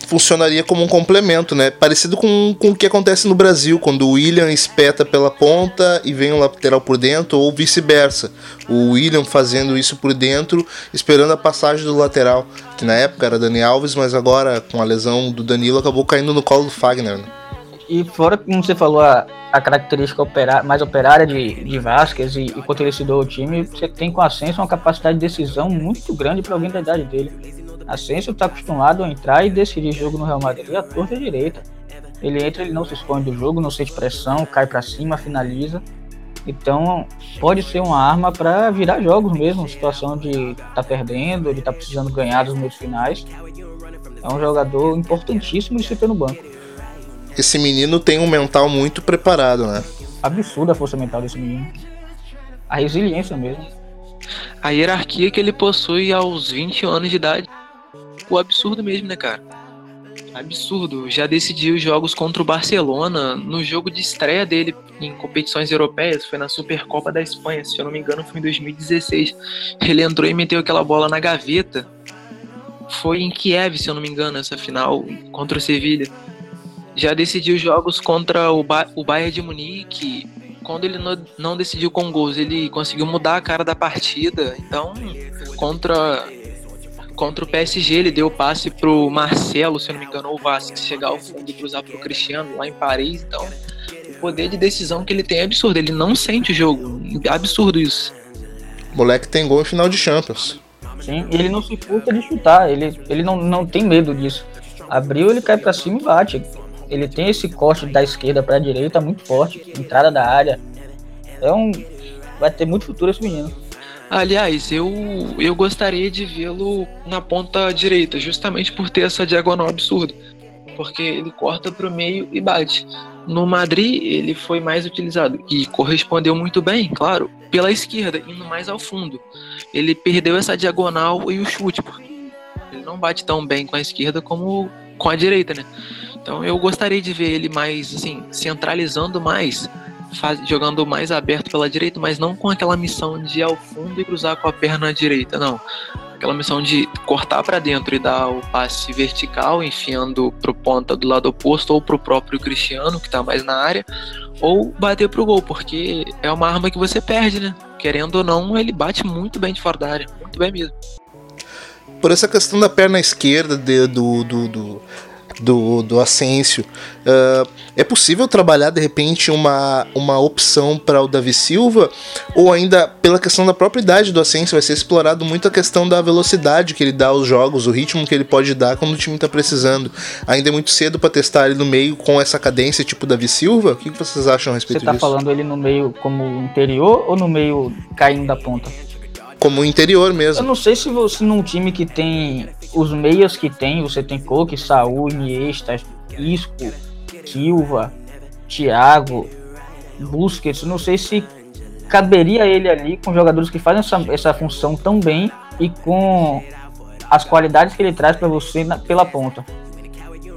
funcionaria como um complemento, né? Parecido com, com o que acontece no Brasil, quando o William espeta pela ponta e vem o lateral por dentro, ou vice-versa. O William fazendo isso por dentro, esperando a passagem do lateral, que na época era Dani Alves, mas agora com a lesão do Danilo acabou caindo no colo do Fagner. Né? E fora, como você falou, a, a característica operar, mais operária de, de Vasquez e, e quanto ele se o time, você tem com a Ascenso uma capacidade de decisão muito grande para alguém da idade dele. Asensio está acostumado a entrar e decidir jogo no Real Madrid à torta direita. Ele entra, ele não se expõe do jogo, não sente pressão, cai para cima, finaliza. Então pode ser uma arma para virar jogos mesmo, situação de estar tá perdendo, de estar tá precisando ganhar dos meios finais. É um jogador importantíssimo de se ter no banco. Esse menino tem um mental muito preparado, né? Absurda a força mental desse menino. A resiliência mesmo. A hierarquia que ele possui aos 20 anos de idade o absurdo mesmo, né, cara? Absurdo. Já decidiu os jogos contra o Barcelona no jogo de estreia dele em competições europeias. Foi na Supercopa da Espanha, se eu não me engano, foi em 2016. Ele entrou e meteu aquela bola na gaveta. Foi em Kiev, se eu não me engano, essa final contra o Sevilha. Já decidiu jogos contra o, ba o Bayern de Munique. Quando ele não decidiu com gols, ele conseguiu mudar a cara da partida. Então, contra Contra o PSG, ele deu o passe pro Marcelo, se não me engano, ou o Vasco, chegar ao fundo e cruzar pro Cristiano lá em Paris. Então, o poder de decisão que ele tem é absurdo. Ele não sente o jogo. Absurdo isso. O moleque tem gol em final de Champions. Sim, ele não se furta de chutar. Ele, ele não, não tem medo disso. Abriu, ele cai para cima e bate. Ele tem esse corte da esquerda para a direita muito forte, entrada da área. É um, vai ter muito futuro esse menino. Aliás, eu, eu gostaria de vê-lo na ponta direita, justamente por ter essa diagonal absurda. Porque ele corta para o meio e bate. No Madrid, ele foi mais utilizado e correspondeu muito bem, claro, pela esquerda, indo mais ao fundo. Ele perdeu essa diagonal e o chute, porque ele não bate tão bem com a esquerda como com a direita, né? Então eu gostaria de ver ele mais, assim, centralizando mais faz, jogando mais aberto pela direita, mas não com aquela missão de ir ao fundo e cruzar com a perna direita, não. Aquela missão de cortar para dentro e dar o passe vertical, enfiando pro ponta do lado oposto ou pro próprio Cristiano, que tá mais na área, ou bater pro gol, porque é uma arma que você perde, né? Querendo ou não, ele bate muito bem de fora da área, muito bem mesmo. Por essa questão da perna esquerda de, do, do, do do, do Asensio. Uh, é possível trabalhar de repente uma, uma opção para o Davi Silva? Ou ainda pela questão da própria idade do Asensio, vai ser explorado muito a questão da velocidade que ele dá aos jogos, o ritmo que ele pode dar quando o time está precisando. Ainda é muito cedo para testar ele no meio com essa cadência tipo Davi Silva? O que vocês acham a respeito Você tá disso? Você está falando ele no meio como interior ou no meio caindo da ponta? Como interior mesmo. Eu não sei se você num time que tem os meias que tem, você tem Coque, Saúl, Iniesta, Isco, Silva, Thiago, Busquets, não sei se caberia ele ali com jogadores que fazem essa, essa função tão bem e com as qualidades que ele traz para você na, pela ponta.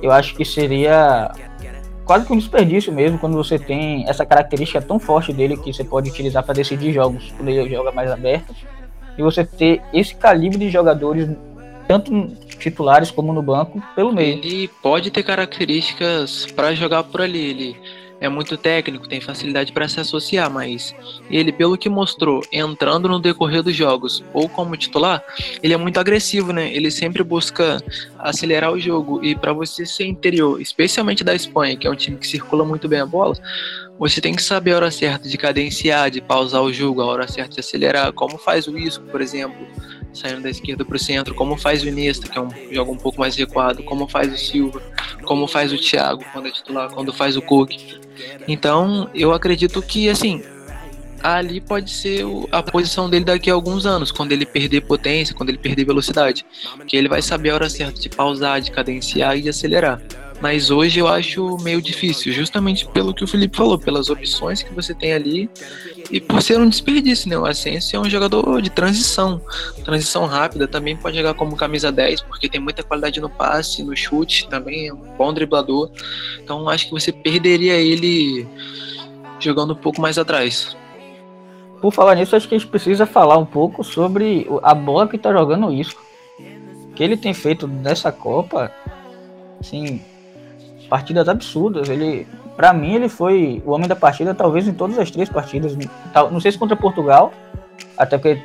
Eu acho que seria quase que um desperdício mesmo quando você tem essa característica tão forte dele que você pode utilizar para decidir jogos, quando ele joga mais aberto, e você ter esse calibre de jogadores tanto titulares como no banco, pelo meio. Ele pode ter características para jogar por ali. Ele é muito técnico, tem facilidade para se associar, mas ele, pelo que mostrou, entrando no decorrer dos jogos ou como titular, ele é muito agressivo, né? Ele sempre busca acelerar o jogo. E para você ser interior, especialmente da Espanha, que é um time que circula muito bem a bola, você tem que saber a hora certa de cadenciar, de pausar o jogo, a hora certa de acelerar, como faz o Isco, por exemplo saindo da esquerda para o centro, como faz o Iniesta, que é um joga um pouco mais recuado, como faz o Silva, como faz o Thiago quando é titular, quando faz o Cook. Então, eu acredito que assim, ali pode ser a posição dele daqui a alguns anos, quando ele perder potência, quando ele perder velocidade, que ele vai saber a hora certa de pausar, de cadenciar e de acelerar. Mas hoje eu acho meio difícil, justamente pelo que o Felipe falou, pelas opções que você tem ali e por ser um desperdício, né? O Asensio é um jogador de transição, transição rápida, também pode jogar como camisa 10, porque tem muita qualidade no passe, no chute, também é um bom driblador. Então acho que você perderia ele jogando um pouco mais atrás. Por falar nisso, acho que a gente precisa falar um pouco sobre a bola que tá jogando o Isco. O que ele tem feito nessa Copa, assim, partidas absurdas. Ele, para mim, ele foi o homem da partida, talvez em todas as três partidas. Não sei se contra Portugal, até porque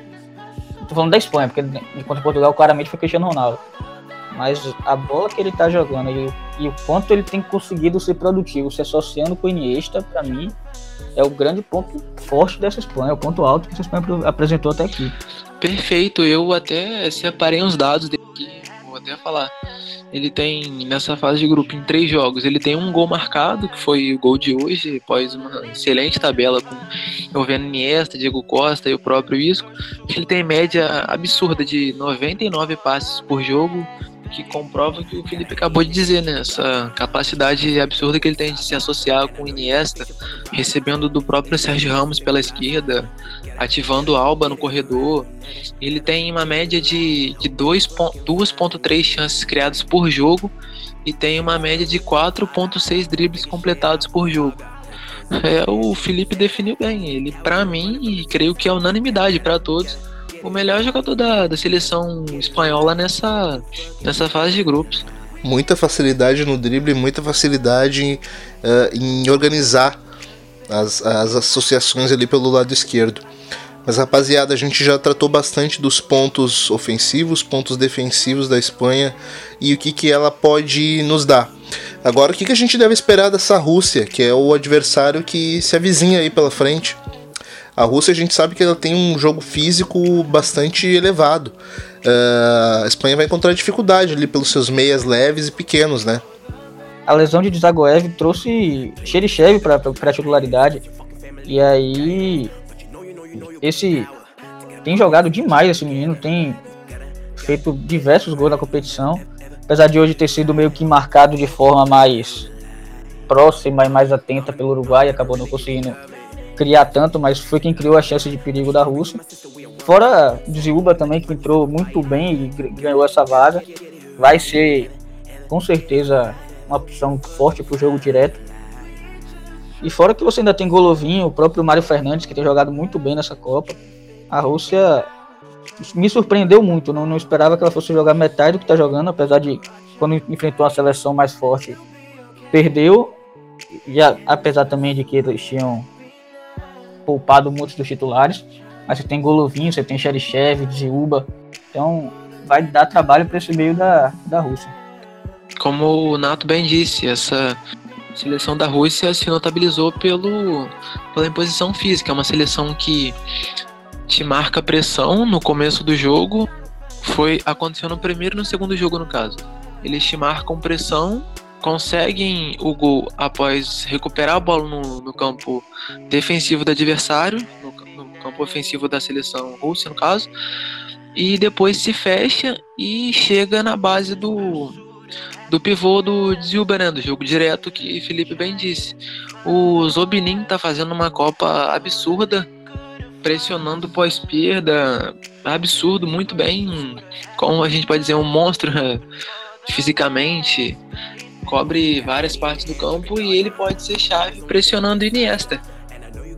tô falando da Espanha, porque contra Portugal claramente foi Cristiano Ronaldo. Mas a bola que ele tá jogando e, e o quanto ele tem conseguido ser produtivo, se associando com o Iniesta, para mim, é o grande ponto forte dessa Espanha, é o ponto alto que essa Espanha apresentou até aqui. Perfeito, eu até separei uns dados dele aqui, vou até falar. Ele tem, nessa fase de grupo, em três jogos, ele tem um gol marcado, que foi o gol de hoje, após uma excelente tabela com envolvendo Iniesta, Diego Costa e o próprio Isco. Ele tem média absurda de 99 passes por jogo, que comprova o que o Felipe acabou de dizer, né? Essa capacidade absurda que ele tem de se associar com o Iniesta, recebendo do próprio Sérgio Ramos pela esquerda, ativando Alba no corredor. Ele tem uma média de, de 2.3 chances criadas por jogo e tem uma média de 4.6 dribles completados por jogo. É, o Felipe definiu bem. Ele, para mim, e creio que é unanimidade para todos, o melhor jogador da, da seleção espanhola nessa, nessa fase de grupos. Muita facilidade no drible, muita facilidade uh, em organizar as, as associações ali pelo lado esquerdo. Mas rapaziada, a gente já tratou bastante dos pontos ofensivos, pontos defensivos da Espanha e o que, que ela pode nos dar. Agora, o que, que a gente deve esperar dessa Rússia, que é o adversário que se avizinha aí pela frente? A Rússia a gente sabe que ela tem um jogo físico bastante elevado. Uh, a Espanha vai encontrar dificuldade ali pelos seus meias leves e pequenos, né? A lesão de Zagoev trouxe Xerichev para a titularidade. E aí esse tem jogado demais esse menino, tem feito diversos gols na competição. Apesar de hoje ter sido meio que marcado de forma mais próxima e mais atenta pelo Uruguai, acabou não conseguindo criar tanto, mas foi quem criou a chance de perigo da Rússia. Fora Dziuba também, que entrou muito bem e ganhou essa vaga. Vai ser, com certeza, uma opção forte para o jogo direto. E fora que você ainda tem Golovin, o próprio Mário Fernandes, que tem jogado muito bem nessa Copa. A Rússia me surpreendeu muito. Não, não esperava que ela fosse jogar metade do que está jogando, apesar de quando enfrentou uma seleção mais forte, perdeu. E a, apesar também de que eles tinham poupado muitos dos titulares. Mas você tem Golovin, você tem Xerichev, Dziuba. Então vai dar trabalho para esse meio da, da Rússia. Como o Nato bem disse, essa seleção da Rússia se notabilizou pelo, pela imposição física. É uma seleção que te marca pressão no começo do jogo. Foi aconteceu no primeiro e no segundo jogo, no caso. Eles te marcam pressão, conseguem o gol após recuperar a bola no, no campo defensivo do adversário, no, no campo ofensivo da seleção russa, no caso, e depois se fecha e chega na base do, do pivô do Zilber, né, do jogo direto que Felipe bem disse. O Zobinin tá fazendo uma Copa absurda, pressionando pós-perda, absurdo, muito bem, como a gente pode dizer, um monstro fisicamente, cobre várias partes do campo e ele pode ser chave pressionando Iniesta.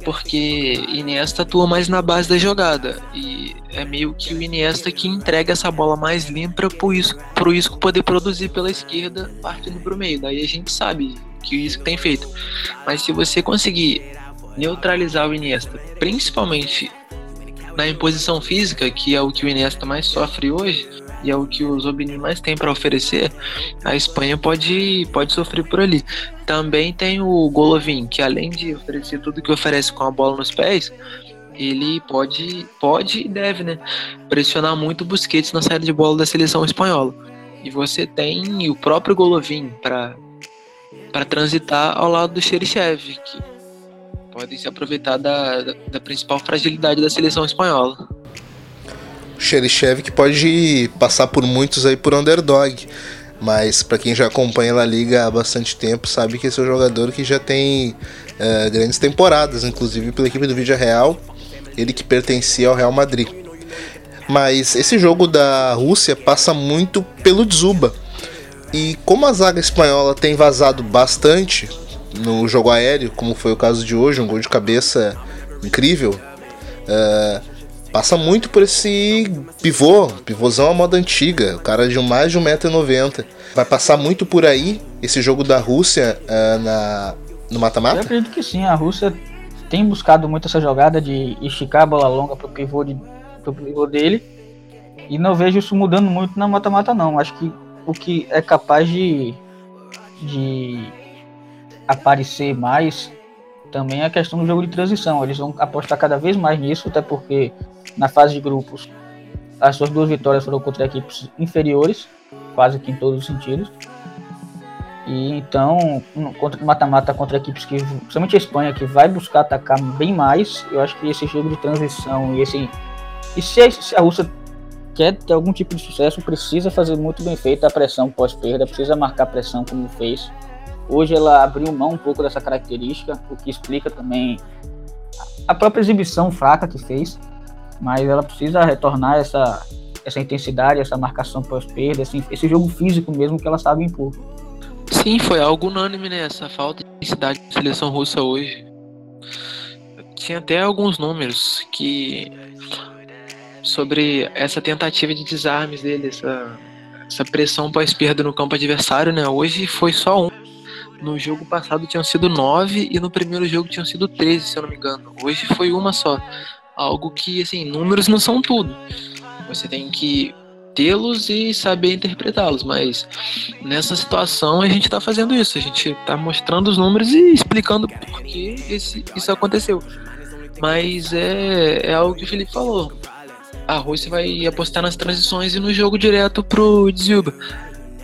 Porque Iniesta atua mais na base da jogada e é meio que o Iniesta que entrega essa bola mais limpa pro Isco, pro Isco poder produzir pela esquerda partindo pro meio. Daí a gente sabe que o Isco tem feito. Mas se você conseguir neutralizar o Iniesta, principalmente na imposição física, que é o que o Iniesta mais sofre hoje, e é o que o Zobini mais tem para oferecer, a Espanha pode, pode sofrer por ali. Também tem o Golovin, que além de oferecer tudo que oferece com a bola nos pés, ele pode, pode e deve, né, pressionar muito o Busquets na saída de bola da seleção espanhola. E você tem o próprio Golovin para para transitar ao lado do Xerichev, que podem se aproveitar da, da, da principal fragilidade da seleção espanhola. Xerichev que pode passar por muitos aí por underdog. Mas para quem já acompanha a Liga há bastante tempo, sabe que esse é um jogador que já tem uh, grandes temporadas, inclusive pela equipe do Vídeo Real, ele que pertencia ao Real Madrid. Mas esse jogo da Rússia passa muito pelo Dzuba. E como a zaga espanhola tem vazado bastante, no jogo aéreo, como foi o caso de hoje, um gol de cabeça incrível. Uh, passa muito por esse pivô, pivôzão à moda antiga, o cara de mais de 1,90m. Vai passar muito por aí esse jogo da Rússia uh, na, no mata-mata? Eu acredito que sim, a Rússia tem buscado muito essa jogada de esticar a bola longa pro pivô, de, pro pivô dele. E não vejo isso mudando muito na mata-mata não. Acho que o que é capaz de, de aparecer mais também a questão do jogo de transição. Eles vão apostar cada vez mais nisso, até porque na fase de grupos as suas duas vitórias foram contra equipes inferiores, quase que em todos os sentidos. E então, contra mata-mata contra equipes que, principalmente a Espanha, que vai buscar atacar bem mais, eu acho que esse jogo de transição e esse e se a, se a Rússia quer ter algum tipo de sucesso, precisa fazer muito bem feita a pressão pós-perda, precisa marcar pressão como fez Hoje ela abriu mão um pouco dessa característica, o que explica também a própria exibição fraca que fez, mas ela precisa retornar essa, essa intensidade, essa marcação pós-perda, esse, esse jogo físico mesmo que ela sabe impor. Sim, foi algo unânime, né? Essa falta de intensidade da seleção russa hoje. Tinha até alguns números que. sobre essa tentativa de desarmes dele, essa, essa pressão pós-perda no campo adversário, né? Hoje foi só um no jogo passado tinham sido nove e no primeiro jogo tinham sido 13, se eu não me engano. Hoje foi uma só. Algo que, assim, números não são tudo. Você tem que tê-los e saber interpretá-los, mas nessa situação a gente está fazendo isso, a gente está mostrando os números e explicando por que esse, isso aconteceu. Mas é, é algo que o Felipe falou. A Rússia vai apostar nas transições e no jogo direto pro Dziuba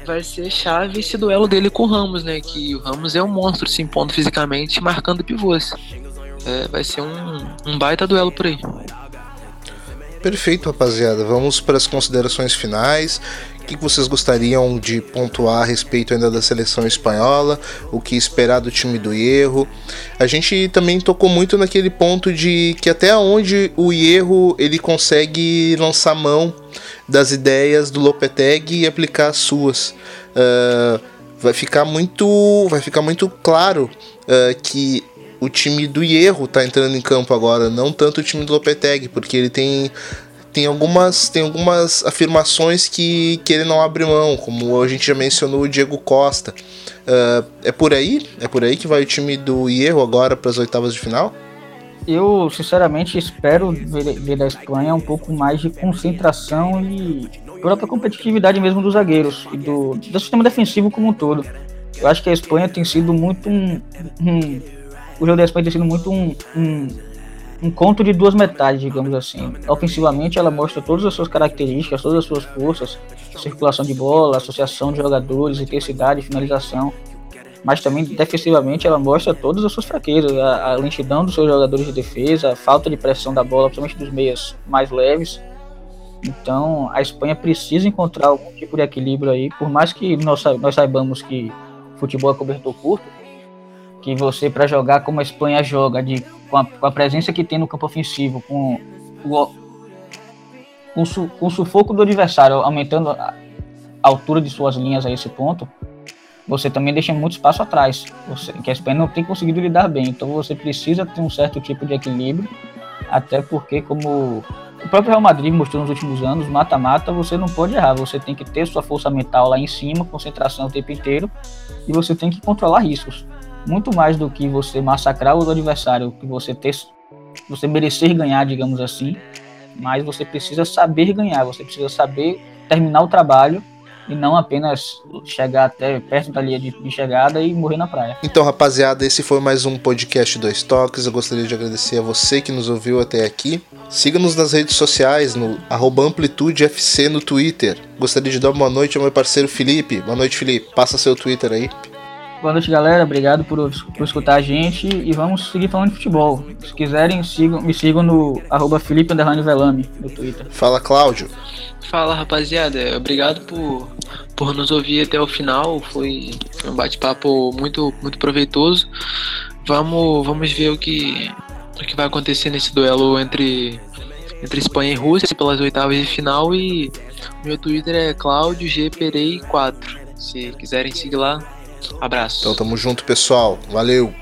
vai ser chave esse duelo dele com o Ramos, né? Que o Ramos é um monstro se impondo fisicamente, marcando pivôs. É, vai ser um, um baita duelo por aí. Perfeito, rapaziada. Vamos para as considerações finais. O que vocês gostariam de pontuar a respeito ainda da seleção espanhola? O que esperar do time do Hierro? A gente também tocou muito naquele ponto de que até onde o Hierro ele consegue lançar mão das ideias do Lopetegui e aplicar as suas. Uh, vai ficar muito, vai ficar muito claro uh, que o time do Hierro tá entrando em campo agora, não tanto o time do Lopetegui, porque ele tem tem algumas, tem algumas afirmações que, que ele não abre mão, como a gente já mencionou o Diego Costa. Uh, é por aí? É por aí que vai o time do Hierro agora para as oitavas de final? Eu, sinceramente, espero ver, ver da Espanha um pouco mais de concentração e própria competitividade mesmo dos zagueiros e do, do sistema defensivo como um todo. Eu acho que a Espanha tem sido muito um, um o jogo da Espanha tem sido muito um, um, um, conto de duas metades, digamos assim. Ofensivamente, ela mostra todas as suas características, todas as suas forças, circulação de bola, associação de jogadores, intensidade, finalização. Mas também defensivamente ela mostra todas as suas fraquezas, a, a lentidão dos seus jogadores de defesa, a falta de pressão da bola, principalmente dos meias mais leves então a Espanha precisa encontrar algum tipo de equilíbrio aí, por mais que nós, nós saibamos que futebol é cobertor curto, que você para jogar como a Espanha joga, de, com, a, com a presença que tem no campo ofensivo, com o, com, su, com o sufoco do adversário, aumentando a altura de suas linhas a esse ponto, você também deixa muito espaço atrás, você, que a Espanha não tem conseguido lidar bem. Então você precisa ter um certo tipo de equilíbrio, até porque, como o próprio Real Madrid mostrou nos últimos anos, mata-mata, você não pode errar, você tem que ter sua força mental lá em cima, concentração o tempo inteiro, e você tem que controlar riscos. Muito mais do que você massacrar o adversário, que você ter, você merecer ganhar, digamos assim, mas você precisa saber ganhar, você precisa saber terminar o trabalho e não apenas chegar até perto da linha de, de, chegada e morrer na praia. Então, rapaziada, esse foi mais um podcast Dois Toques. Eu gostaria de agradecer a você que nos ouviu até aqui. Siga-nos nas redes sociais, no AmplitudeFC no Twitter. Gostaria de dar uma boa noite ao meu parceiro Felipe. Boa noite, Felipe. Passa seu Twitter aí. Boa noite, galera. Obrigado por, por escutar a gente e vamos seguir falando de futebol. Se quiserem, sigam, me sigam no arroba Felipe Velame no Twitter. Fala, Cláudio. Fala, rapaziada. Obrigado por, por nos ouvir até o final. Foi um bate-papo muito, muito proveitoso. Vamos, vamos ver o que, o que vai acontecer nesse duelo entre, entre Espanha e Rússia pelas oitavas de final. E meu Twitter é Claudio G Perei 4. Se quiserem seguir lá, Abraço. Então tamo junto, pessoal. Valeu.